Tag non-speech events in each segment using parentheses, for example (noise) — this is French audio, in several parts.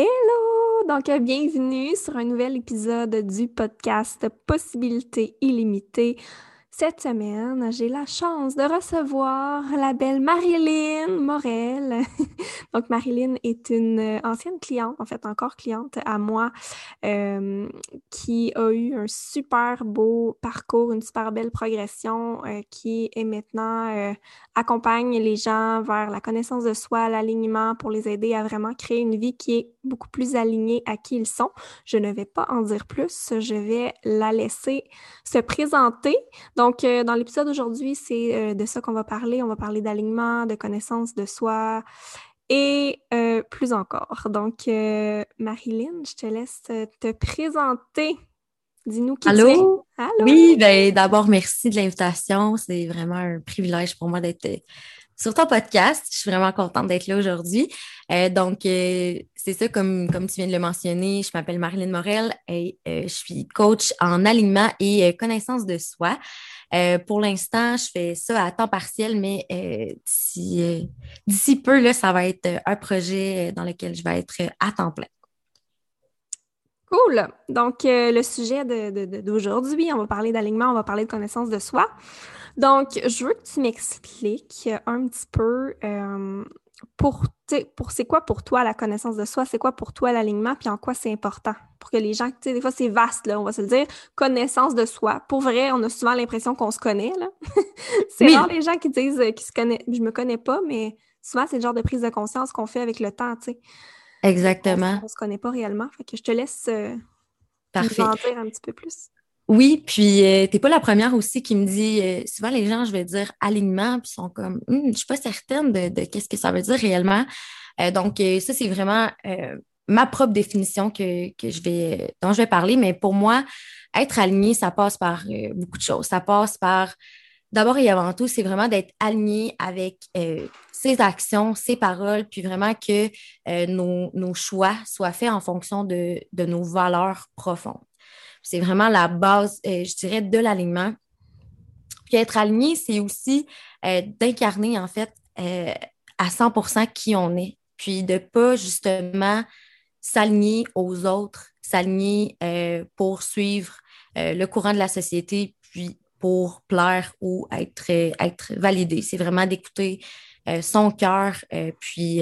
Hello! Donc, bienvenue sur un nouvel épisode du podcast Possibilités illimitées. Cette semaine, j'ai la chance de recevoir la belle Marilyn Morel. (laughs) Donc, Marilyn est une euh, ancienne cliente, en fait, encore cliente à moi, euh, qui a eu un super beau parcours, une super belle progression, euh, qui est maintenant accompagne les gens vers la connaissance de soi, l'alignement pour les aider à vraiment créer une vie qui est beaucoup plus alignée à qui ils sont. Je ne vais pas en dire plus, je vais la laisser se présenter. Donc, donc, euh, dans l'épisode d'aujourd'hui, c'est euh, de ça qu'on va parler. On va parler d'alignement, de connaissance de soi et euh, plus encore. Donc, Marilyn, je te laisse te présenter. Dis-nous qui Allô? tu es. Allô? Oui, ben, d'abord, merci de l'invitation. C'est vraiment un privilège pour moi d'être sur ton podcast. Je suis vraiment contente d'être là aujourd'hui. donc, c'est ça, comme, comme tu viens de le mentionner, je m'appelle Marilyn Morel et je suis coach en alignement et connaissance de soi. Euh, pour l'instant, je fais ça à temps partiel, mais euh, euh, d'ici peu, là, ça va être un projet dans lequel je vais être à temps plein. Cool. Donc, le sujet d'aujourd'hui, on va parler d'alignement, on va parler de connaissance de soi. Donc, je veux que tu m'expliques un petit peu pour, pour c'est quoi pour toi la connaissance de soi, c'est quoi pour toi l'alignement, puis en quoi c'est important? Pour que les gens, tu sais, des fois c'est vaste, là, on va se le dire, connaissance de soi. Pour vrai, on a souvent l'impression qu'on se connaît, là. (laughs) c'est rare les gens qui disent euh, qu'ils se connaissent, je me connais pas, mais souvent c'est le genre de prise de conscience qu'on fait avec le temps, tu sais. Exactement. On, ne se connaît pas réellement. Fait que je te laisse euh, Parfait. en dire un petit peu plus. Oui, puis euh, t'es pas la première aussi qui me dit, euh, souvent les gens, je vais dire alignement, puis sont comme, hum, je suis pas certaine de, qu'est-ce que ça veut dire réellement. Euh, donc, ça, c'est vraiment ma propre définition que, que je vais, dont je vais parler, mais pour moi, être aligné, ça passe par beaucoup de choses. Ça passe par, d'abord et avant tout, c'est vraiment d'être aligné avec ses actions, ses paroles, puis vraiment que nos, nos, choix soient faits en fonction de, nos valeurs profondes. C'est vraiment la base, euh, je dirais, de l'alignement. Puis être aligné, c'est aussi euh, d'incarner, en fait, euh, à 100% qui on est. Puis de ne pas, justement, s'aligner aux autres, s'aligner pour suivre le courant de la société, puis pour plaire ou être, être validé. C'est vraiment d'écouter son cœur, puis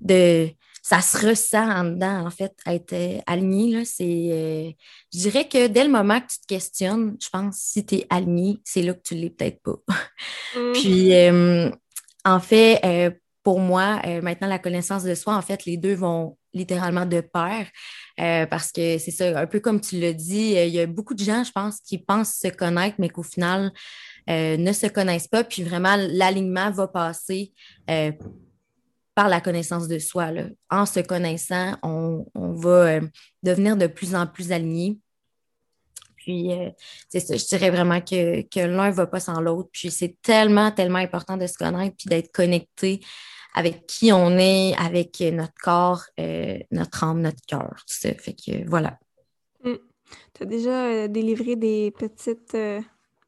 de ça se ressent en dedans, en fait, être euh, aligné. c'est, euh, je dirais que dès le moment que tu te questionnes, je pense, si tu es aligné, c'est là que tu l'es peut-être pas. (laughs) Mm. Puis, euh, en fait, pour moi, maintenant, la connaissance de soi, en fait, les deux vont littéralement de pair. Parce que c'est ça, un peu comme tu l'as dit, il y a beaucoup de gens, je pense, qui pensent se connaître, mais qu'au final, ne se connaissent pas. Puis vraiment, l'alignement va passer par la connaissance de soi. En se connaissant, on, va euh, devenir de plus en plus aligné. Puis, euh, c'est ça, je dirais vraiment que, l'un ne va pas sans l'autre. Puis, c'est tellement, tellement important de se connaître puis d'être connecté avec qui on est, avec notre corps, euh, notre âme, notre cœur. Fait que voilà. Mm. Tu as déjà délivré des petites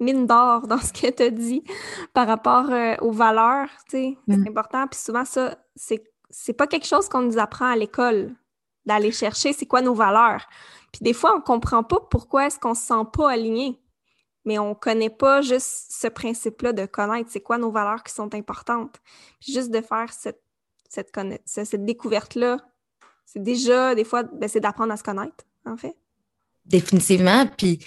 mine d'or dans ce que tu as dit par rapport euh, aux valeurs, tu sais, c'est mm. important. Puis souvent, ça, c'est, c'est pas quelque chose qu'on nous apprend à l'école, d'aller chercher c'est quoi nos valeurs. Puis des fois, on comprend pas pourquoi est-ce qu'on se sent pas aligné, mais on connaît pas juste ce principe-là de connaître c'est quoi nos valeurs qui sont importantes. Puis juste de faire cette, cette, cette découverte-là, c'est déjà, des fois, ben, c'est d'apprendre à se connaître, en fait. Définitivement. Puis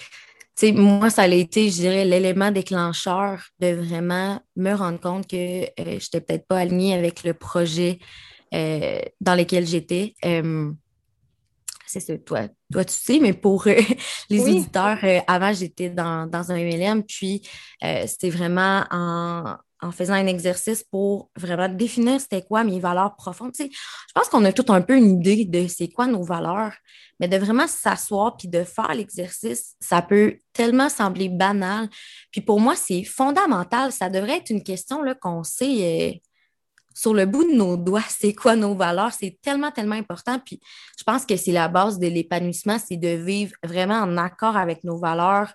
moi, ça a été, je dirais, l'élément déclencheur de vraiment me rendre compte que euh, je n'étais peut-être pas alignée avec le projet euh, dans lequel j'étais. Euh, c'est ça, toi, toi, tu sais, mais pour (laughs) les auditeurs, avant, j'étais dans, dans, un MLM, puis c'était vraiment en, en faisant un exercice pour vraiment définir c'était quoi mes valeurs profondes. je pense qu'on a tout un peu une idée de c'est quoi nos valeurs, mais de vraiment s'asseoir puis de faire l'exercice, ça peut tellement sembler banal. Puis pour moi, c'est fondamental. Ça devrait être une question qu'on sait euh, sur le bout de nos doigts, c'est quoi nos valeurs? C'est tellement, tellement important. Puis je pense que c'est la base de l'épanouissement, c'est de vivre vraiment en accord avec nos valeurs.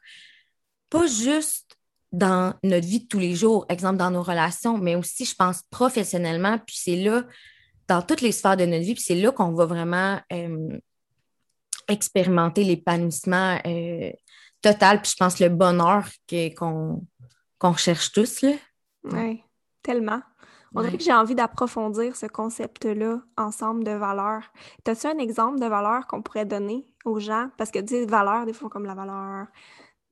Pas juste dans notre vie de tous les jours, exemple dans nos relations, mais aussi, je pense, professionnellement. Puis c'est là dans toutes les sphères de notre vie. Puis c'est là qu'on va vraiment euh, expérimenter l'épanouissement euh, total. Puis je pense le bonheur qu'on qu'on cherche tous. Oui, tellement. On dirait que j'ai envie d'approfondir ce concept-là ensemble de valeurs. As-tu un exemple de valeur qu'on pourrait donner aux gens? Parce que, tu sais, valeurs, des fois, comme la valeur.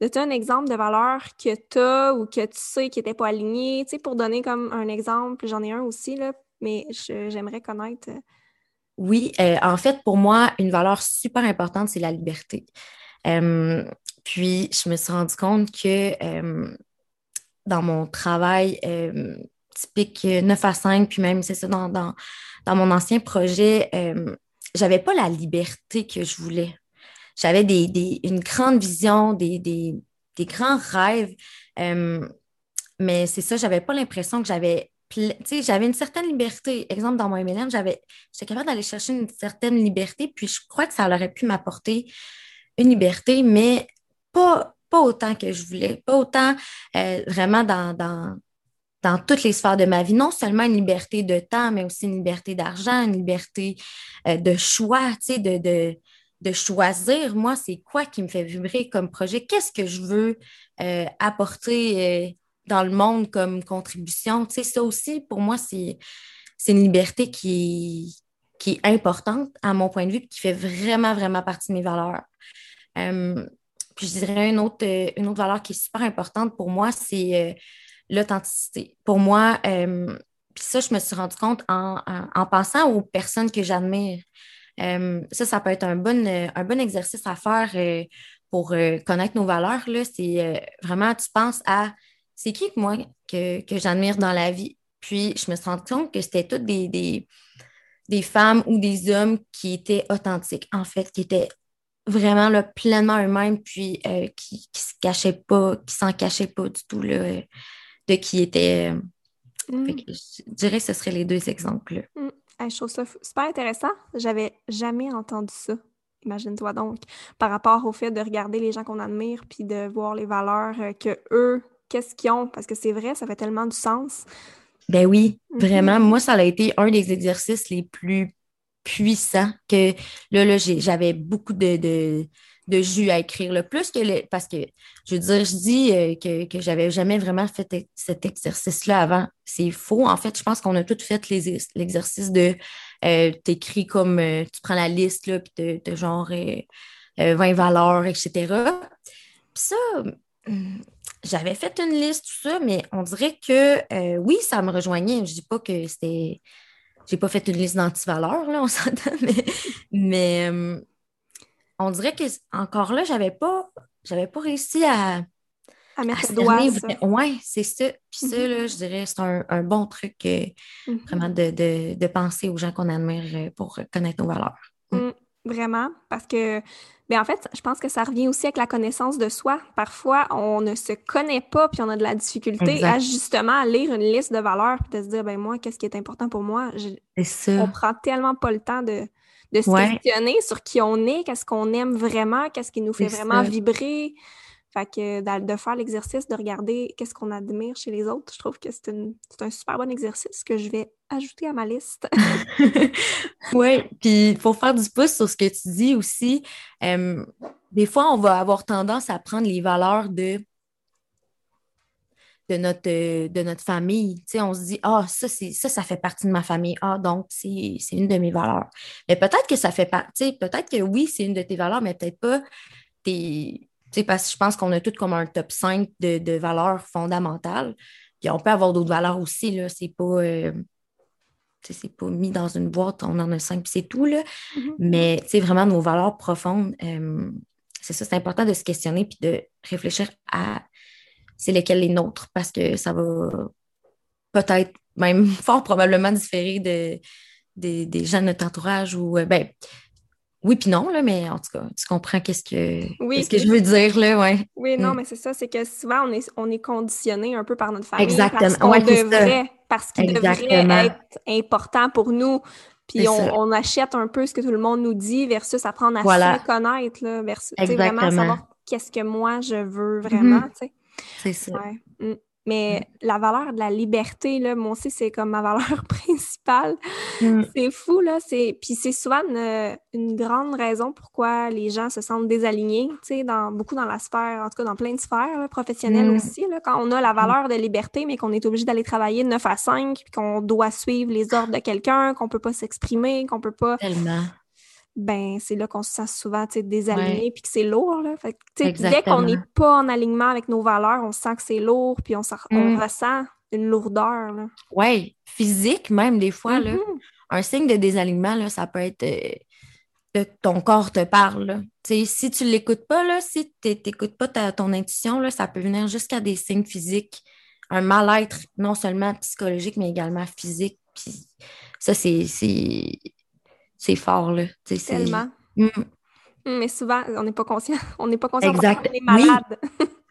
As-tu un exemple de valeur que tu as ou que tu sais qui n'était pas aligné? Tu sais, pour donner comme un exemple, j'en ai un aussi, là, mais j'aimerais connaître. Euh, oui, euh, en fait, pour moi, une valeur super importante, c'est la liberté. Euh, puis, je me suis rendu compte que dans mon travail typique 9 à 5, puis même, c'est ça, dans, dans, mon ancien projet, j'avais pas la liberté que je voulais. J'avais des, une grande vision, des, des, grands rêves, mais c'est ça, j'avais pas l'impression que j'avais j'avais une certaine liberté. Exemple, dans mon MLM, j'avais, j'étais capable d'aller chercher une certaine liberté, puis je crois que ça aurait pu m'apporter une liberté, mais pas, pas autant que je voulais, pas autant euh, vraiment dans, dans, dans, toutes les sphères de ma vie. Non seulement une liberté de temps, mais aussi une liberté d'argent, une liberté euh, de choix, tu sais, de, de, de, choisir, moi, c'est quoi qui me fait vibrer comme projet, qu'est-ce que je veux euh, apporter dans le monde comme contribution? Tu sais, ça aussi, pour moi, c'est, une liberté qui, qui est importante à mon point de vue, qui fait vraiment, vraiment partie de mes valeurs. Euh, puis je dirais une autre, une autre valeur qui est super importante pour moi, c'est euh, l'authenticité. Pour moi, euh, puis ça, je me suis rendu compte en, en, pensant aux personnes que j'admire. ça, ça peut être un bon, un bon exercice à faire pour connaître nos valeurs. C'est vraiment, tu penses à c'est qui que moi que, j'admire dans la vie? Puis je me suis rendu compte que c'était toutes des, des, femmes ou des hommes qui étaient authentiques, en fait, qui étaient vraiment là, pleinement eux-mêmes, puis euh, qui ne se cachaient pas, qui s'en cachaient pas du tout là, de qui étaient. Euh. Mm. je dirais que ce seraient les deux exemples. Mm. je trouve ça super intéressant. J'avais jamais entendu ça. Imagine-toi donc, par rapport au fait de regarder les gens qu'on admire puis de voir les valeurs euh, que eux qu'est-ce qu'ils ont, parce que c'est vrai, ça fait tellement du sens. Ben oui, mhm. vraiment. Moi, ça a été un des exercices les plus puissants que là, là j'avais beaucoup de, de, jus à écrire. Le plus que le, parce que je veux dire, je dis euh, que, que j'avais jamais vraiment fait cet exercice-là avant. C'est faux. En fait, je pense qu'on a tous fait l'exercice de euh, t'écris comme euh, tu prends la liste, là, puis de, genre 20 valeurs, etc. Puis ça, hum, j'avais fait une liste, tout ça, mais on dirait que euh, oui, ça me rejoignait. Je dis pas que c'était. J'ai pas fait une liste d'antivaleurs, là, on s'entend, (laughs) mais, euh, on dirait que encore là, j'avais pas j'avais pas réussi à. À mettre doigt. Oui, c'est ça. Puis ça, là, je dirais, c'est un, bon truc euh, mm-hmm. vraiment de, penser aux gens qu'on admire pour connaître nos valeurs. Mm. Vraiment, parce que mais en fait, je pense que ça revient aussi avec la connaissance de soi. Parfois, on ne se connaît pas, puis on a de la difficulté à justement lire une liste de valeurs, puis de se dire, ben moi, qu'est-ce qui est important pour moi? Je... Ça. On prend tellement pas le temps de, de se questionner sur qui on est, qu'est-ce qu'on aime vraiment, qu'est-ce qui nous fait vraiment vibrer. Fait que de faire l'exercice de regarder qu'est-ce qu'on admire chez les autres, je trouve que c'est un super bon exercice que je vais ajouter à ma liste. (laughs) oui, puis pour faire du pouce sur ce que tu dis aussi, des fois, on va avoir tendance à prendre les valeurs de, de, notre, de notre famille. Tu on se dit, ah, ça, ça, ça fait partie de ma famille. Ah, donc, c'est une de mes valeurs. Mais peut-être que ça fait partie, peut-être que oui, c'est une de tes valeurs, mais peut-être pas tes parce que je pense qu'on a toutes comme un top 5 de, valeurs fondamentales. Puis on peut avoir d'autres valeurs aussi, là. C'est pas. Euh, c'est pas mis dans une boîte, on en a cinq, puis c'est tout, là. Mm-hmm. Mais, tu vraiment, nos valeurs profondes, euh, c'est ça, c'est important de se questionner puis de réfléchir à c'est lesquelles les nôtres, parce que ça va peut-être même (laughs) fort probablement différer de, des gens de notre entourage ou, euh, ben, oui, puis non, là, mais en tout cas, tu comprends qu'est-ce que, oui, que je veux dire, là, ouais. Oui, non, mm. mais c'est ça, c'est que souvent, on est, on est conditionné un peu par notre famille. Exactement. Parce devrait, parce qu'il devrait être important pour nous. Puis on, achète un peu ce que tout le monde nous dit versus apprendre à se connaître, là, versus vraiment savoir qu'est-ce que moi je veux vraiment, mm-hmm. tu sais. C'est ça. Mm. Mais la valeur de la liberté, là, moi aussi, c'est comme ma valeur (laughs) principale. Mm. C'est fou, là. C'est... Puis c'est souvent une, une grande raison pourquoi les gens se sentent désalignés, tu sais, dans, beaucoup dans la sphère, en tout cas dans plein de sphères là, professionnelles Mm. aussi, là, quand on a la valeur de liberté, mais qu'on est obligé d'aller travailler de 9 à 5, puis qu'on doit suivre les ordres de quelqu'un, qu'on peut pas s'exprimer, qu'on peut pas... Tellement. Ben, c'est là qu'on se sent souvent, désaligné, puis que c'est lourd, là. Fait que, dès qu'on n'est pas en alignement avec nos valeurs, on sent que c'est lourd, puis on, s'en- on Mm. ressent une lourdeur. Ouais, physique même des fois, là. Mhm. Un signe de désalignement, là, ça peut être euh, que ton corps te parle. si tu ne l'écoutes pas, là, si tu n'écoutes pas ta- ton intuition, là, ça peut venir jusqu'à des signes physiques, un mal-être non seulement psychologique, mais également physique. Puis ça, c'est c'est- fort. Là. Tellement. Mm, Mm, Mais souvent, on n'est pas conscient. (laughs) On n'est pas conscient Exact. qu'on est Oui. malade.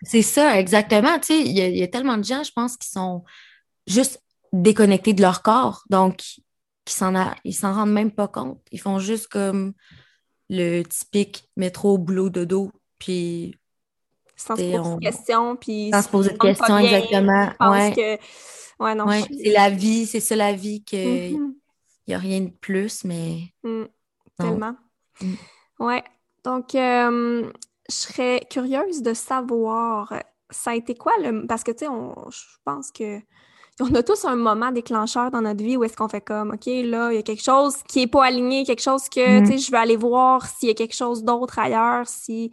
c'est ça, exactement. Tu sais, il y, a- il y a tellement de gens, je pense, qui sont juste déconnectés de leur corps. Donc, qui s'en a- ils s'en rendent même pas compte. Ils font juste comme le typique métro, boulot, dodo, puis Sans se poser on- de questions, puis... sans se poser de questions, bien, exactement. Ouais, que... Ouais, non, ouais, je suis- c'est la vie, c'est ça la vie, qu'il Mhm. N'y a rien de plus, mais Mm, tellement. Mm. Ouais. Donc, euh, je serais curieuse de savoir, ça a été quoi le... Parce que, tu sais, on... je pense que (laughs) on a tous un moment déclencheur dans notre vie où est-ce qu'on fait comme, OK, là, il y a quelque chose qui est pas aligné, quelque chose que, Mm. tu sais, je veux aller voir s'il y a quelque chose d'autre ailleurs, si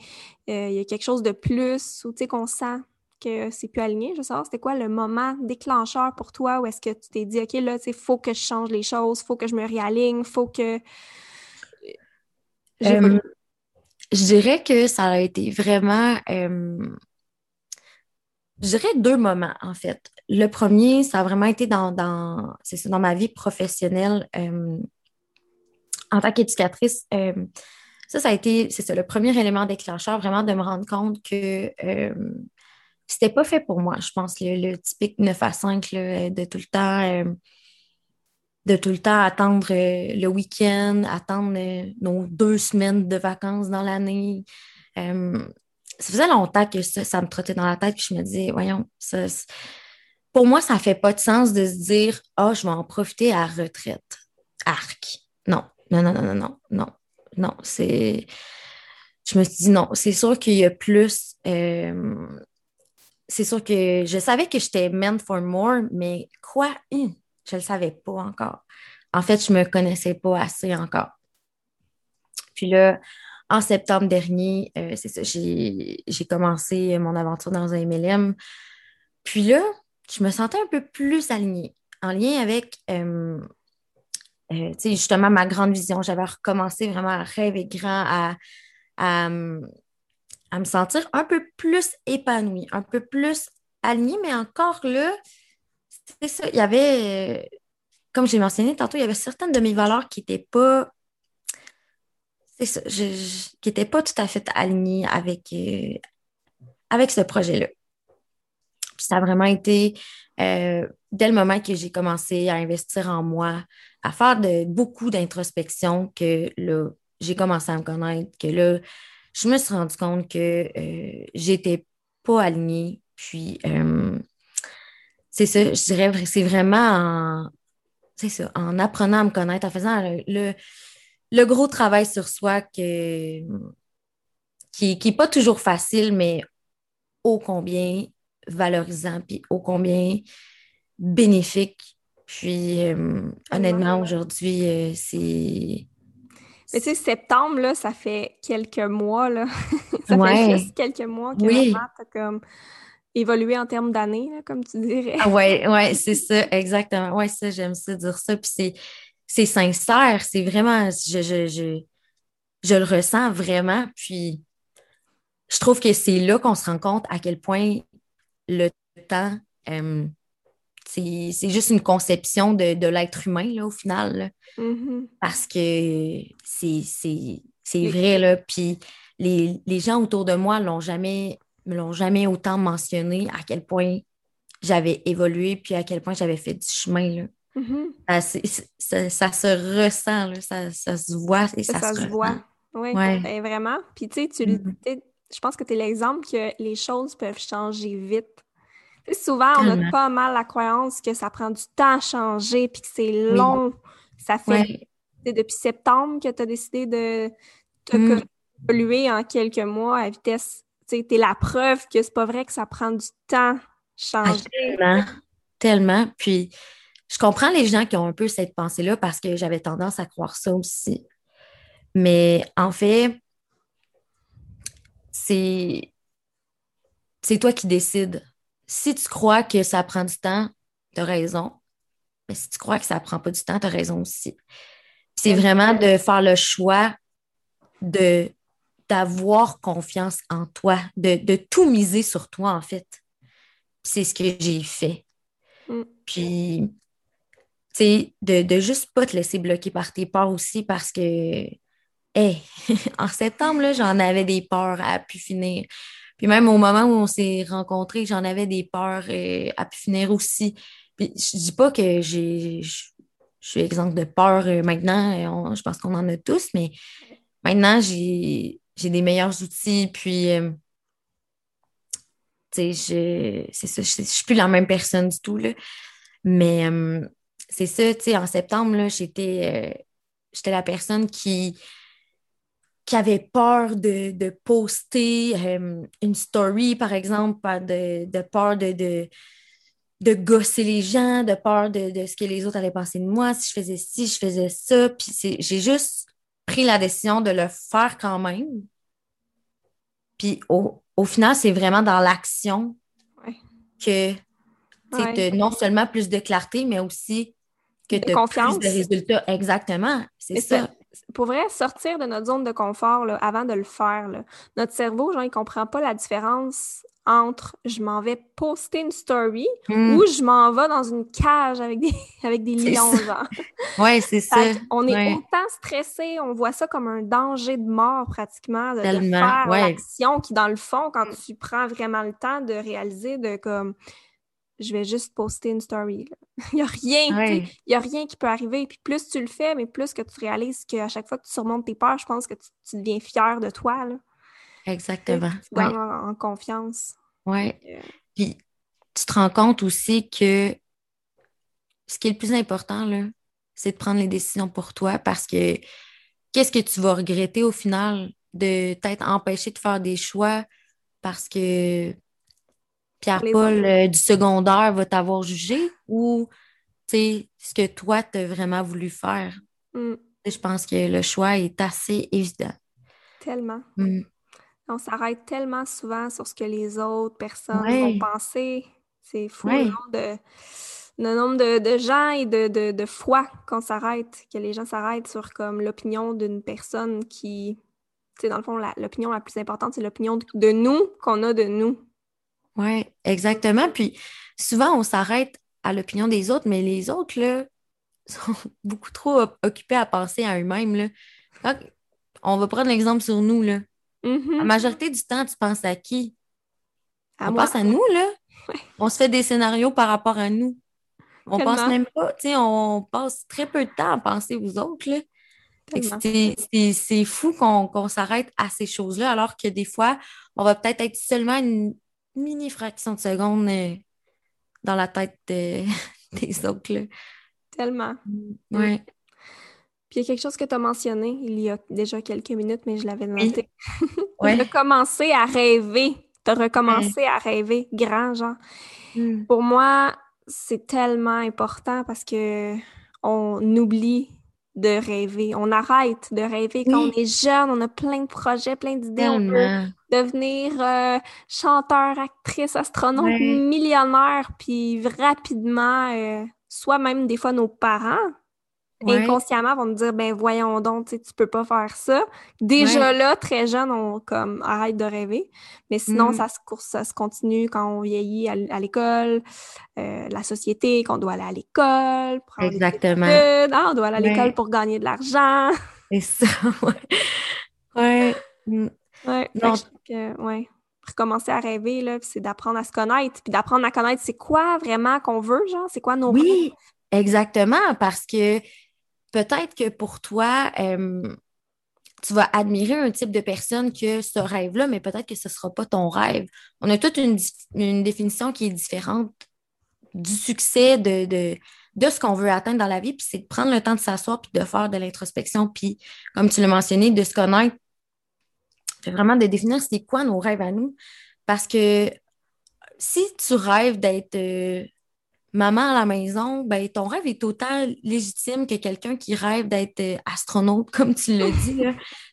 euh, y a quelque chose de plus, ou, tu sais, qu'on sent que c'est plus aligné. Je veux savoir, c'était quoi le moment déclencheur pour toi où est-ce que tu t'es dit, OK, là, sais, faut que je change les choses, faut que je me réaligne, faut que... Euh, je dirais que ça a été vraiment, euh, je dirais deux moments en fait. Le premier, ça a vraiment été dans, dans, c'est dans ma vie professionnelle euh, en tant qu'éducatrice. ça, ça a été, c'est ça, le premier élément déclencheur, vraiment de me rendre compte que c'était pas fait pour moi. Je pense le, typique 9 à 5 là, de tout le temps. euh, de tout le temps attendre euh, le week-end, attendre euh, nos deux semaines de vacances dans l'année. Ça faisait longtemps que ça, ça me trottait dans la tête, puis je me disais, voyons, pour moi, ça fait pas de sens de se dire, ah, je vais en profiter à retraite. Arc. Non, non, non, non, non, non, non, non, c'est. Je me suis dit, non, c'est sûr qu'il y a plus. C'est sûr que je savais que j'étais meant for more, mais quoi? Hum, je le savais pas encore. En fait, je me connaissais pas assez encore. Puis là, en septembre dernier, euh, c'est ça, j'ai commencé mon aventure dans un MLM. Puis là, je me sentais un peu plus alignée, en lien avec, euh, euh, justement, ma grande vision. J'avais recommencé vraiment à rêver grand, à, à, à me sentir un peu plus épanouie, un peu plus alignée, mais encore là, c'est ça, il y avait, euh, comme j'ai mentionné tantôt, il y avait certaines de mes valeurs qui n'étaient pas, c'est ça, qui n'étaient pas tout à fait alignées avec, euh, avec ce projet-là. Puis ça a vraiment été, euh, dès le moment que j'ai commencé à investir en moi, à faire de, beaucoup d'introspection, que là, j'ai commencé à me connaître, que là, je me suis rendu compte que euh, j'étais pas alignée. Puis, euh, c'est ça, je dirais, c'est vraiment en, c'est ça, en apprenant à me connaître, en faisant le, le, le gros travail sur soi que, qui n'est pas toujours facile, mais ô combien valorisant, puis ô combien bénéfique. Puis, euh, honnêtement, aujourd'hui, euh, c'est. Mais tu sais, septembre, là, ça fait quelques mois, là. (laughs) ça fait juste quelques mois que Oui. vraiment t'as comme évolué en termes d'années, comme tu dirais. Ah ouais, ouais, c'est ça, exactement. Ouais, ça, j'aime ça dire ça. Puis c'est, c'est sincère, c'est vraiment, je, je, je, je le ressens vraiment. Puis je trouve que c'est là qu'on se rend compte à quel point le temps, euh, c'est, juste une conception de, de l'être humain, là, au final. là. Mhm. parce que c'est, vrai, là. Puis les, les gens autour de moi l'ont jamais, me l'ont jamais autant mentionné à quel point j'avais évolué, puis à quel point j'avais fait du chemin, là. Mhm. Ça, ça, ça se ressent, là. Ça, ça se voit et ça, Ça, se, voit. Oui, Ouais. ben, vraiment. Puis tu sais, tu Mhm. sais, je pense que tu es l'exemple que les choses peuvent changer vite. Souvent, on a pas mal la croyance que ça prend du temps à changer, puis que c'est long. Ça fait depuis septembre que tu as décidé de te mm. évoluer en quelques mois à vitesse. Tu es la preuve que c'est pas vrai que ça prend du temps changer. tellement, tellement. Puis, je comprends les gens qui ont un peu cette pensée-là parce que j'avais tendance à croire ça aussi. Mais en fait, c'est c'est toi qui décides. Si tu crois que ça prend du temps, tu as raison. Mais si tu crois que ça prend pas du temps, tu as raison aussi. C'est vraiment de faire le choix de d'avoir confiance en toi, de, tout miser sur toi, en fait. C'est ce que j'ai fait. Mm. Puis, tu sais, de, de juste pas te laisser bloquer par tes peurs aussi parce que, hey, (laughs) en septembre, j'en avais des peurs à pu finir. Puis même au moment où on s'est rencontrés, j'en avais des peurs euh, à pu finir aussi. Puis je dis pas que j'ai je suis exemple de peur euh, maintenant. je pense qu'on en a tous, mais maintenant, j'ai des meilleurs outils. Puis, euh, tu sais, c'est ça, je, ne suis plus la même personne du tout. Là. Mais euh, c'est ça, tu sais, en septembre, j'étais la personne qui, qui avait peur de, de poster une story, par exemple, de, de peur de de gosser les gens, de peur de, ce que les autres allaient penser de moi, si je faisais ci, je faisais ça. Puis j'ai juste pris la décision de le faire quand même. Puis au, final, c'est vraiment dans l'action que tu as non seulement plus de clarté, mais aussi que tu as plus de résultats. Exactement, c'est ça. Pour vrai, sortir de notre zone de confort avant de le faire, notre cerveau, genre, il comprend pas la différence entre je m'en vais poster une story hmm. ou je m'en vais dans une cage avec des, (laughs) avec des lions, genre. (laughs) Oui, c'est ça. On est autant stressé, on voit ça comme un danger de mort pratiquement, de, faire l'action qui, dans le fond, quand tu prends vraiment le temps de réaliser de comme je vais juste poster une story. il n'y (laughs) a rien, y a rien qui peut arriver. Puis plus tu le fais, mais plus que tu réalises qu'à chaque fois que tu surmontes tes peurs, je pense que tu, tu deviens fier de toi. Là. Exactement. Tu en, confiance. Oui. Euh, Puis tu te rends compte aussi que ce qui est le plus important, là, c'est de prendre les décisions pour toi parce que qu'est-ce que tu vas regretter au final de t'être empêché de faire des choix parce que Pierre-Paul euh, du secondaire va t'avoir jugé ou ce que toi, tu as vraiment voulu faire? Mm. Je pense que le choix est assez évident. Tellement. Mm. On s'arrête tellement souvent sur ce que les autres personnes vont penser. C'est fou le nombre de, gens et de, de, fois qu'on s'arrête, que les gens s'arrêtent sur comme l'opinion d'une personne qui, tu sais, dans le fond, l'opinion la, plus importante, c'est l'opinion de, nous qu'on a de nous. Oui, exactement. Puis souvent, on s'arrête à l'opinion des autres, mais les autres, là, (laughs) sont beaucoup trop occupés à penser à eux-mêmes. On va prendre l'exemple sur nous, là. Mm-hmm. La majorité du temps, tu penses à qui? on pense à nous, là. On se fait des scénarios par rapport à nous. On pense même pas, tu sais, on passe très peu de temps à penser aux autres, là. C'est fou qu'on s'arrête à ces choses-là, alors que des fois, on va peut-être être seulement une mini fraction de seconde euh, dans la tête (laughs) des autres. Là. Tellement. Mm, ouais. Puis il y a quelque chose que tu as mentionné il y a déjà quelques minutes, mais je l'avais noté. (laughs) Oui. (laughs) recommencer à rêver. Tu as recommencé à rêver grand, genre. Hmm. Pour moi, c'est tellement important parce que on oublie de rêver. On arrête de rêver. Quand on est jeune, on a plein de projets, plein d'idées. On peut devenir euh, chanteur, actrice, astronaute, millionnaire, puis rapidement, euh, soit même des fois nos parents inconsciemment vont nous dire ben voyons donc tu peux pas faire ça. Déjà là très jeune on comme arrête de rêver. Mais sinon mm. ça se course ça se continue quand on vieillit à, l'école euh, la société qu'on doit aller à l'école exactement. ah, on doit aller à l'école pour gagner de l'argent. C'est ça (laughs) ouais. Mm. ouais donc ouais recommencer à rêver là c'est d'apprendre à se connaître puis d'apprendre à connaître c'est quoi vraiment qu'on veut genre c'est quoi nos oui Exactement, parce que peut-être que pour toi, euh, tu vas admirer un type de personne que ce rêve-là, mais peut-être que ce ne sera pas ton rêve. On a toute une, définition qui est différente du succès, de, de, de ce qu'on veut atteindre dans la vie, puis c'est de prendre le temps de s'asseoir, puis de faire de l'introspection, puis, comme tu l'as mentionné, de se connaître, vraiment de définir c'est quoi nos rêves à nous. Parce que si tu rêves d'être euh, maman à la maison, ben, ton rêve est autant légitime que quelqu'un qui rêve d'être euh, astronaute, (laughs) comme tu l'as dit.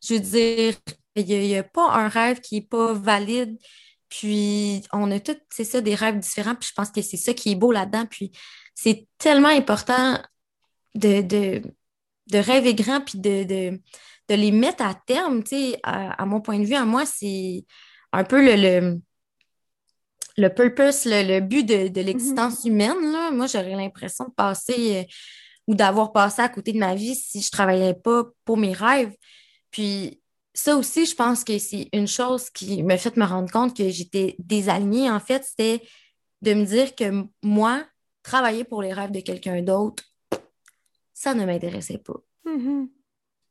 Je veux dire, il n'y a, pas un rêve qui n'est pas valide. Puis, on a tous, c'est ça, des rêves différents. Puis, je pense que c'est ça qui est beau là-dedans. Puis, c'est tellement important de, de, de rêver grand puis de, de, les mettre à terme. À, mon point de vue, à moi, c'est un peu le, le, purpose, le, but de, de l'existence mm-hmm. humaine. Là. Moi, j'aurais l'impression de passer euh, ou d'avoir passé à côté de ma vie si je ne travaillais pas pour mes rêves. Puis, ça aussi, je pense que c'est une chose qui m'a fait me rendre compte que j'étais désalignée. En fait, c'était de me dire que moi, travailler pour les rêves de quelqu'un d'autre, ça ne m'intéressait pas. Mm-hmm.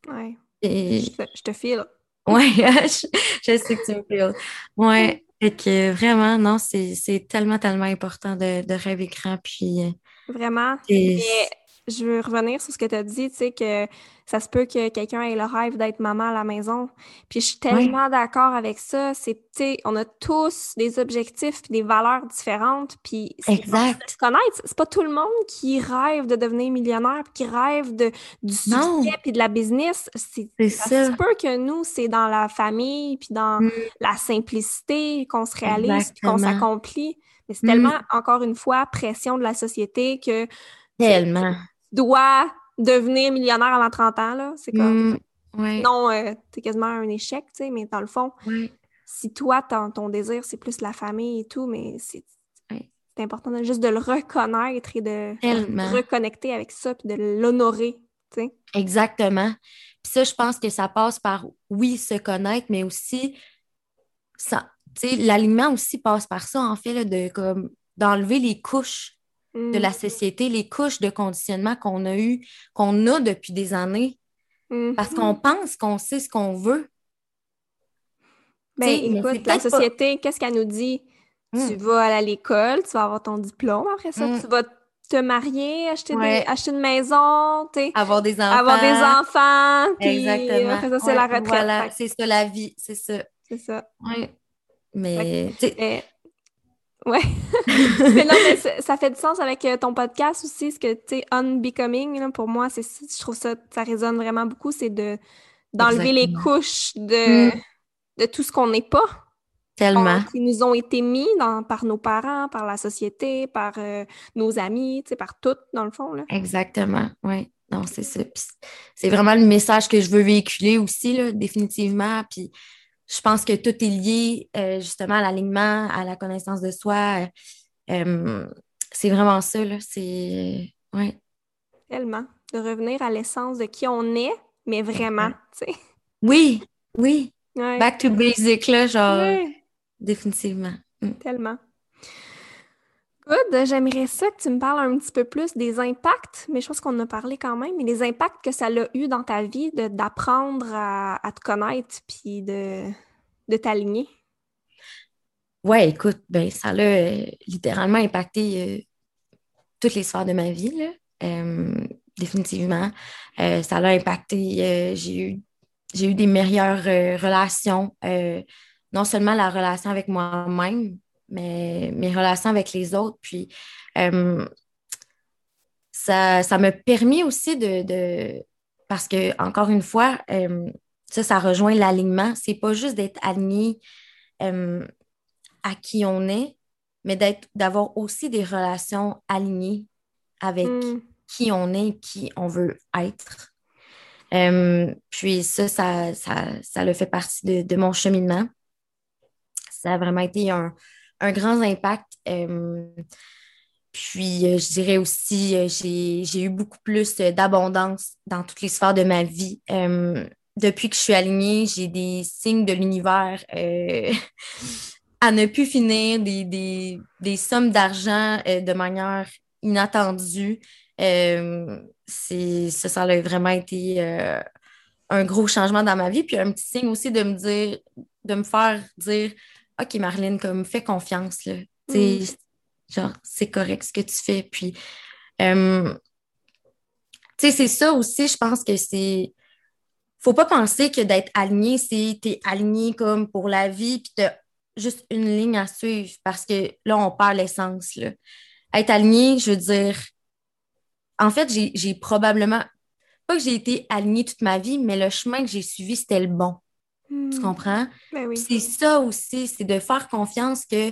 Ouais. Je, te, file. Ouais, (laughs) je, sais que tu me files. Ouais. Et que vraiment, non, c'est tellement, tellement important de, de rêver grand. Puis, euh, vraiment je veux revenir sur ce que tu as dit, tu sais, que ça se peut que quelqu'un ait le rêve d'être maman à la maison. Puis je suis tellement d'accord avec ça. C'est, tu sais, on a tous des objectifs et des valeurs différentes. Puis exact. connaître, c'est pas tout le monde qui rêve de devenir millionnaire, qui rêve de, du succès puis de la business. C'est, ça. se peut que nous, c'est dans la famille puis dans mm. la simplicité qu'on se réalise puis qu'on s'accomplit. Mais c'est tellement, mm. encore une fois, pression de la société que Tellement dois devenir millionnaire avant 30 ans, là. C'est comme. Mm, non, euh, c'est quasiment un échec, tu sais, mais dans le fond, si toi, ton, désir, c'est plus la famille et tout, mais c'est important juste de le reconnaître et de reconnecter avec ça, puis de l'honorer, tu sais. Exactement. Puis ça, je pense que ça passe par, oui, se connaître, mais aussi, ça, l'alignement aussi passe par ça, en fait, de comme d'enlever les couches de la mm. société, les couches de conditionnement qu'on a eu, qu'on a depuis des années, mm-hmm. parce qu'on pense qu'on sait ce qu'on veut. Ben, écoute, la société, qu'est-ce qu'elle nous dit? Tu vas aller à l'école, tu vas avoir ton diplôme après ça, mm. tu vas te marier, acheter, acheter une maison, avoir des enfants. Avoir des enfants, Exactement. après ça, c'est la retraite. Voilà, c'est ça la vie, c'est ça. C'est ça. Oui. Mais, Ouais. (laughs) mais non, mais ça fait du sens avec euh, ton podcast aussi, ce que, tu sais, Unbecoming, pour moi, c'est, je trouve ça, ça résonne vraiment beaucoup, c'est de, d'enlever les couches de, mm. de tout ce qu'on n'est pas. Tellement. qui nous ont été mis dans, par nos parents, par la société, par euh, nos amis, tu sais, par tout, dans le fond, là. Exactement, oui. Non, c'est ça. c'est vraiment le message que je veux véhiculer aussi, là, définitivement. Puis je pense que tout est lié euh, justement à l'alignement, à la connaissance de soi. Euh, c'est vraiment ça, là. C'est. Ouais. Tellement. De revenir à l'essence de qui on est, mais vraiment, tu sais. Oui, oui. Back to basic, là, genre. Définitivement. Mm. Tellement. Good. J'aimerais ça que tu me parles un petit peu plus des impacts, mais je pense qu'on en a parlé quand même, mais les impacts que ça a eu dans ta vie d'apprendre à, te connaître puis de, de t'aligner. Ouais, écoute, ben ça a euh, littéralement impacté euh, toutes les sphères de ma vie. Euh, définitivement. ça l'a impacté. j'ai eu j'ai eu des meilleures relations, non seulement la relation avec moi-même, mes, mes relations avec les autres. Puis euh, ça, ça m'a permis aussi de, Parce que, encore une fois, euh, ça, ça rejoint l'alignement. C'est pas juste d'être aligné euh, à qui on est, mais d'avoir aussi des relations alignées avec mm. qui on est, qui on veut être. puis ça, ça, ça, ça le fait partie de, de, mon cheminement. Ça a vraiment été un, un grand impact. Euh, puis, euh, je dirais aussi, euh, j'ai eu beaucoup plus d'abondance dans toutes les sphères de ma vie. depuis que je suis alignée, j'ai des signes de l'univers (laughs) à ne plus finir, des, des sommes d'argent de manière inattendue. ça, ça a vraiment été un gros changement dans ma vie, puis un petit signe aussi de me dire, de me faire dire OK, Marlène, comme fais confiance, là. Mm. Genre, c'est correct ce que tu fais. Puis, euh, tu sais, c'est ça aussi, je pense que c'est. Faut pas penser que d'être aligné, c'est t'es aligné comme pour la vie, puis t'as juste une ligne à suivre, parce que là, on perd l'essence, là. Être aligné, je veux dire. En fait, j'ai probablement. Pas que j'ai été alignée toute ma vie, mais le chemin que j'ai suivi, c'était le bon. Tu hmm. comprends? Ben c'est ça aussi, c'est de faire confiance que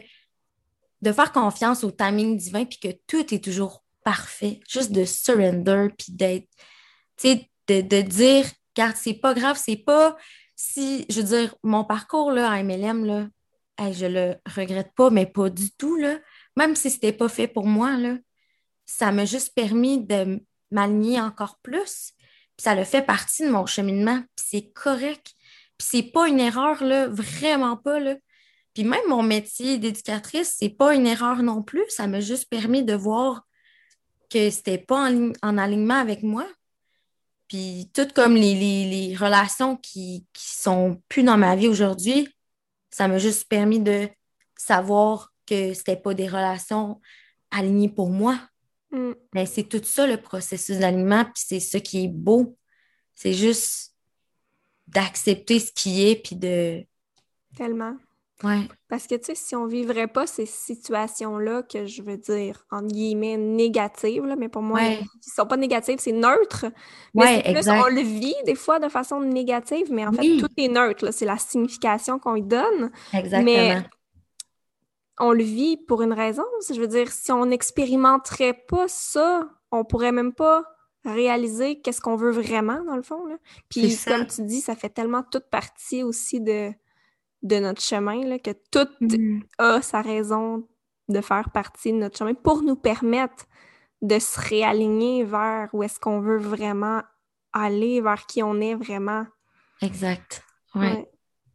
de faire confiance au timing divin puis que tout est toujours parfait. Juste de surrender puis d'être, tu sais, de, dire, car c'est pas grave, c'est pas si, je veux dire, mon parcours là, à MLM, là, je le regrette pas, mais pas du tout, là. Même si c'était pas fait pour moi, là, ça m'a juste permis de m'aligner encore plus. Puis ça le fait partie de mon cheminement. Puis c'est correct. Puis c'est pas une erreur, là, vraiment pas, là. Puis même mon métier d'éducatrice, c'est pas une erreur non plus. Ça m'a juste permis de voir que c'était pas en, alignement avec moi. Puis tout comme les, relations qui, qui sont plus dans ma vie aujourd'hui, ça m'a juste permis de savoir que c'était pas des relations alignées pour moi. Mm. Mais c'est tout ça le processus d'alignement, puis c'est ça qui est beau. C'est juste d'accepter ce qui est, puis de... Tellement. Ouais. Parce que, tu sais, si on vivrait pas ces situations-là, que je veux dire, en guillemets, négatives, là, mais pour moi, ils sont pas négatives, c'est neutre. Mais plus, on le vit des fois de façon négative, mais en fait, tout est neutre. C'est la signification qu'on y donne. Exactement. Mais on le vit pour une raison. Je veux dire, si on n'expérimenterait pas ça, on pourrait même pas réaliser qu'est-ce qu'on veut vraiment, dans le fond. Là. Puis, comme tu dis, ça fait tellement toute partie aussi de de notre chemin, là, que tout mm. a sa raison de faire partie de notre chemin pour nous permettre de se réaligner vers où est-ce qu'on veut vraiment aller, vers qui on est vraiment. Exact. Ouais.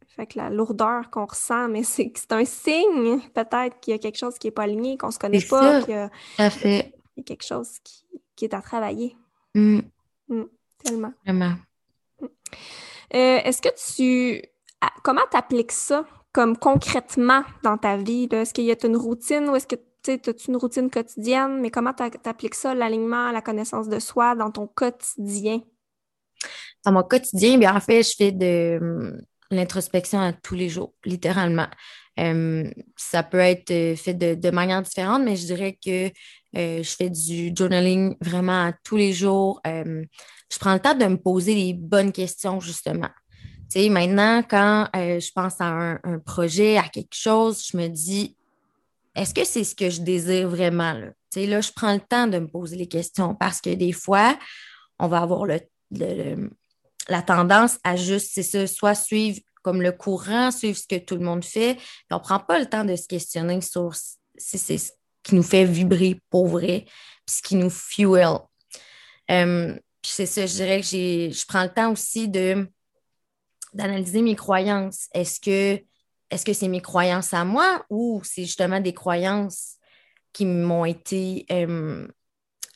Fait que la lourdeur qu'on ressent, mais c'est un signe, peut-être qu'il y a quelque chose qui n'est pas aligné, qu'on se connaît pas, qu'il y, a... y a quelque chose qui, est à travailler. Mm. Mm. Tellement. Vraiment. Euh, est-ce que tu comment tu appliques ça comme concrètement dans ta vie? Est-ce qu'il y a une routine ou est-ce que tu as une routine quotidienne? Mais comment tu appliques ça, l'alignement, la connaissance de soi dans ton quotidien? Dans mon quotidien, bien en fait, je fais de hum, l'introspection à tous les jours, littéralement. Hum, ça peut être euh, fait de, manière différente, mais je dirais que euh, je fais du journaling vraiment tous les jours. Je prends le temps de me poser les bonnes questions, justement. Tu sais, maintenant, quand euh, je pense à un, projet, à quelque chose, je me dis, est-ce que c'est ce que je désire vraiment? Là? Tu sais, là, je prends le temps de me poser les questions parce que des fois, on va avoir le, la tendance à juste, c'est ça, soit suivre comme le courant, suivre ce que tout le monde fait, puis on ne prend pas le temps de se questionner sur si c'est ce qui nous fait vibrer pour vrai, puis ce qui nous fuel. Euh, c'est ça, je dirais que je prends le temps aussi d'analyser mes croyances. Est-ce que est-ce c'est mes croyances à moi ou c'est justement des croyances qui m'ont été euh,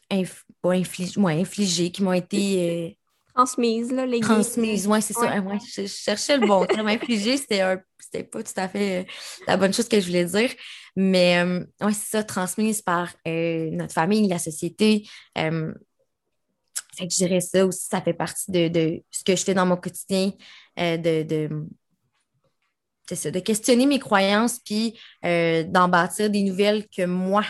infligées, qui m'ont été euh, transmises, là, les Transmises, oui, c'est ça. je, cherchais le bon terme. Infligé, c'était pas tout à fait euh, la bonne chose que je voulais dire. Mais oui, c'est ça, transmise par notre famille, la société. Fait que je dirais ça aussi, ça fait partie de, ce que je fais dans mon quotidien, euh, de, de de questionner mes croyances, puis euh, d'en bâtir des nouvelles que moi,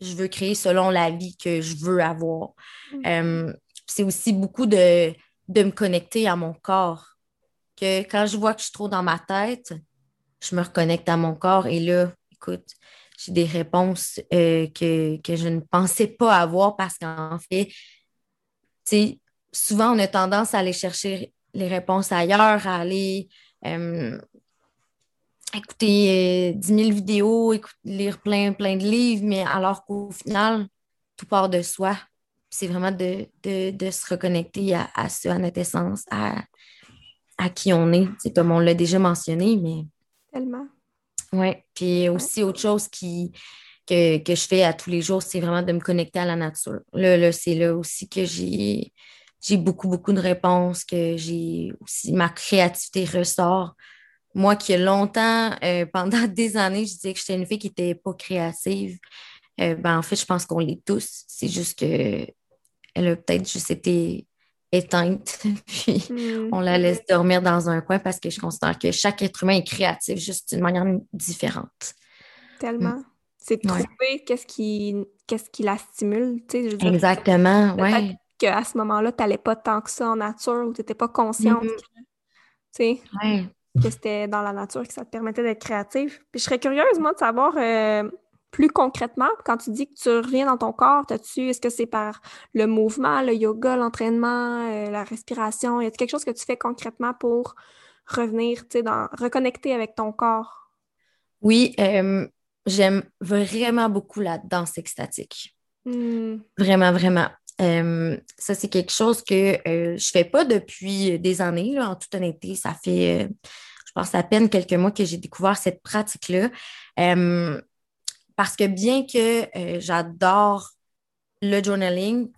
je veux créer selon la vie que je veux avoir. Mm. Euh, c'est aussi beaucoup de, de me connecter à mon corps. Que quand je vois que je suis trop dans ma tête, je me reconnecte à mon corps et là, écoute, j'ai des réponses que, que je ne pensais pas avoir parce qu'en fait, souvent, on a tendance à aller chercher les réponses ailleurs, à aller euh, écouter 10 euh, 000 vidéos, lire plein, plein de livres, mais alors qu'au final, tout part de soi. C'est vraiment de, se reconnecter à, à ça, à notre essence, à, qui on est. C'est comme on l'a déjà mentionné, mais. Tellement. Oui. Puis aussi, autre chose qui, que, je fais à tous les jours, c'est vraiment de me connecter à la nature. Là, là c'est là aussi que j'ai j'ai beaucoup, beaucoup de réponses, que j'ai aussi ma créativité ressort. Moi qui ai longtemps, euh, (laughs) pendant des années, je disais que j'étais une fille qui n'était pas créative. Euh, ben, en fait, je pense qu'on l'est tous. C'est juste que elle a peut-être juste été éteinte, (laughs) puis mm. on la laisse dormir dans un coin parce que je considère que chaque être humain est créatif juste d'une manière différente. Tellement. Mm. C'est de trouver qu'est-ce qui, qu'est-ce qui la stimule. Tu sais, Exactement, oui. Qu'à ce moment-là, tu n'allais pas tant que ça en nature ou tu n'étais pas consciente mm-hmm. que, c'était dans la nature que ça te permettait d'être créative. Puis je serais curieuse, moi, de savoir euh, plus concrètement, quand tu dis que tu reviens dans ton corps, tu est-ce que c'est par le mouvement, le yoga, l'entraînement, euh, la respiration? Y a quelque chose que tu fais concrètement pour revenir, tu sais, reconnecter avec ton corps? Oui, euh, j'aime vraiment beaucoup la danse extatique. Hmm. Vraiment, vraiment. Euh, ça, c'est quelque chose que je fais pas depuis des années, là, en toute honnêteté. Ça fait, je pense, à peine quelques mois que j'ai découvert cette pratique-là. Parce que bien que euh, j'adore le journaling,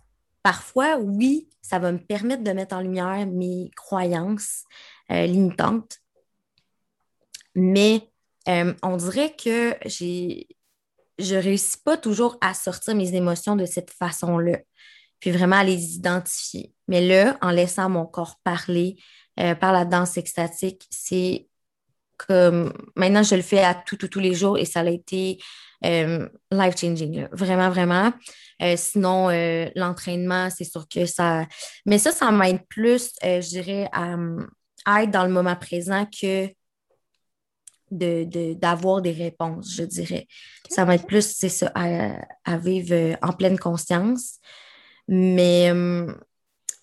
parfois, oui, ça va me permettre de mettre en lumière mes croyances euh, limitantes. Mais euh, on dirait que j'ai je réussis pas toujours à sortir mes émotions de cette façon-là, puis vraiment à les identifier. Mais là, en laissant mon corps parler par la danse extatique, c'est comme maintenant je le fais à tout, tous les jours et ça a été euh, life-changing. Vraiment, vraiment. Euh, sinon, euh, l'entraînement, c'est sûr que ça. Mais ça, ça m'aide plus, je dirais, à, être dans le moment présent que d'avoir des réponses, je dirais. Ça m'aide plus, c'est ça, à, vivre en pleine conscience. Mais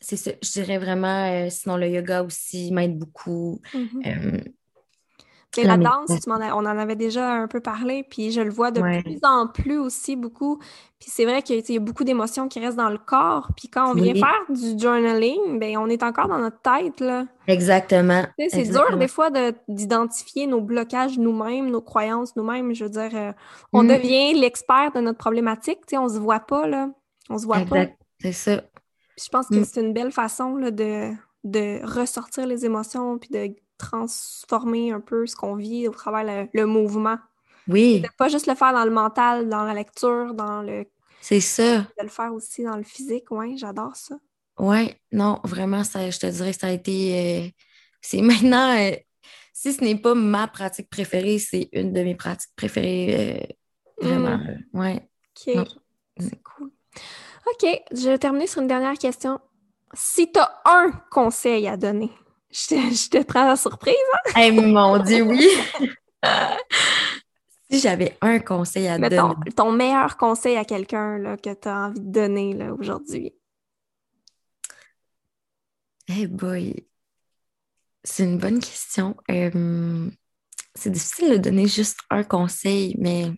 c'est ça, je dirais vraiment, sinon le yoga aussi m'aide beaucoup. Mm-hmm. Et la, danse, on en avait déjà un peu parlé, puis je le vois de plus en plus aussi beaucoup. Puis c'est vrai qu'il y a beaucoup d'émotions qui restent dans le corps. Puis quand on vient faire du journaling, ben on est encore dans notre tête, là. Exactement. C'est dur des fois d'identifier nos blocages nous-mêmes, nos croyances nous-mêmes. Je veux dire, euh, on mm. devient l'expert de notre problématique, tu sais, on se voit pas, là. On se voit pas. C'est ça. Puis je pense que mm. c'est une belle façon là, de, de ressortir les émotions, puis de transformer un peu ce qu'on vit au travers le, mouvement. Oui. pas juste le faire dans le mental, dans la lecture, dans le. C'est ça. De le faire aussi dans le physique, oui, j'adore ça. Oui, non, vraiment, ça, je te dirais que ça a été. Euh, c'est (laughs) maintenant, euh, si ce n'est pas ma pratique préférée, c'est une de mes pratiques préférées. Euh, vraiment, mm. oui. OK. C'est cool. OK, je vais terminer sur une dernière question. Si tu as un conseil à donner je te, prends la surprise. Hein? mon Dieu, oui. (laughs) si j'avais un conseil à donner. Ton meilleur conseil à quelqu'un que tu as envie de donner aujourd'hui. Eh boy. C'est une bonne question. Euh, c'est difficile de donner juste un conseil, mais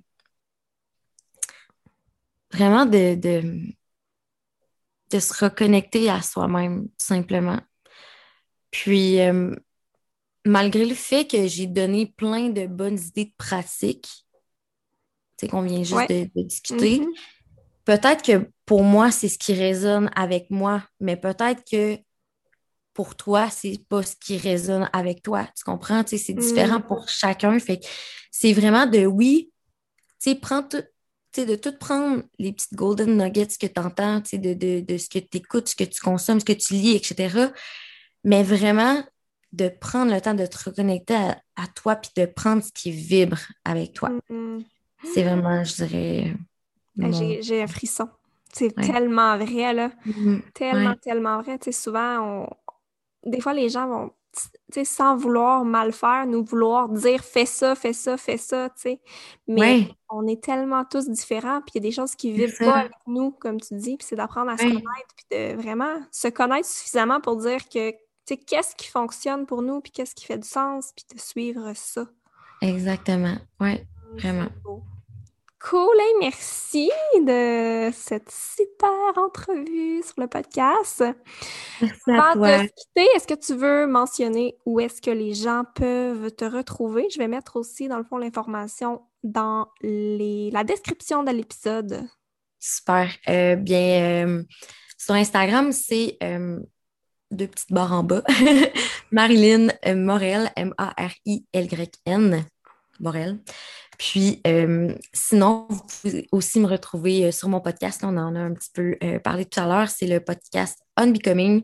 vraiment de, de se reconnecter à soi-même, simplement. Puis, euh, malgré le fait que j'ai donné plein de bonnes idées de pratique, tu sais, qu'on vient juste de, discuter, mm-hmm. peut-être que pour moi, c'est ce qui résonne avec moi, mais peut-être que pour toi, c'est pas ce qui résonne avec toi. Tu comprends? Tu sais, c'est différent mm. pour chacun. Fait c'est vraiment de oui, tu sais, prends tout. de tout prendre les petites golden nuggets que tu entends, de, de, de ce que tu écoutes, ce que tu consommes, ce que tu lis, etc mais vraiment de prendre le temps de te reconnecter à, toi puis de prendre ce qui vibre avec toi. Mm-hmm. C'est vraiment, je dirais. J'ai un frisson. C'est tellement vrai, là. Mm-hmm. Tellement, tellement vrai. Tu sais, souvent, des fois, les gens vont, tu sais, sans vouloir mal faire, nous vouloir dire fais ça, fais ça, fais ça, tu sais. Mais on est tellement tous différents, puis il y a des choses qui vivent pas avec nous, comme tu dis, puis c'est d'apprendre à se connaître, puis de vraiment se connaître suffisamment pour dire que qu'est-ce qui fonctionne pour nous, puis qu'est-ce qui fait du sens, puis de suivre ça. Exactement. Oui, vraiment. Cool, merci de cette super entrevue sur le podcast. Merci à toi. de quitter, est-ce que tu veux mentionner où est-ce que les gens peuvent te retrouver? Je vais mettre aussi, dans le fond, l'information dans les... la description de l'épisode. Super. Euh, bien, euh, Sur Instagram, c'est euh, deux petites barres en bas. (laughs) Marilyn Morel, M-A-R-I-L-Y-N. Morel. Puis, euh, sinon, vous pouvez aussi me retrouver euh, sur mon podcast. On en a un petit peu euh, parlé tout à l'heure. C'est le podcast Unbecoming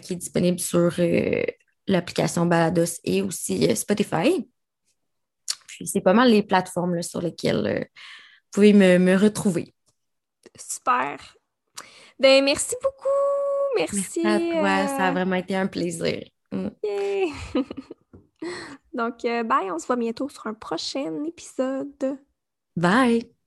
qui est disponible sur l'application Balados et aussi Spotify. Puis, c'est pas mal les plateformes sur lesquelles vous pouvez me, retrouver. Super. Ben, merci beaucoup. Merci. à toi. Ça a vraiment été un plaisir. Mm. (laughs) Donc, euh, bye, on se voit bientôt sur un prochain épisode. Bye!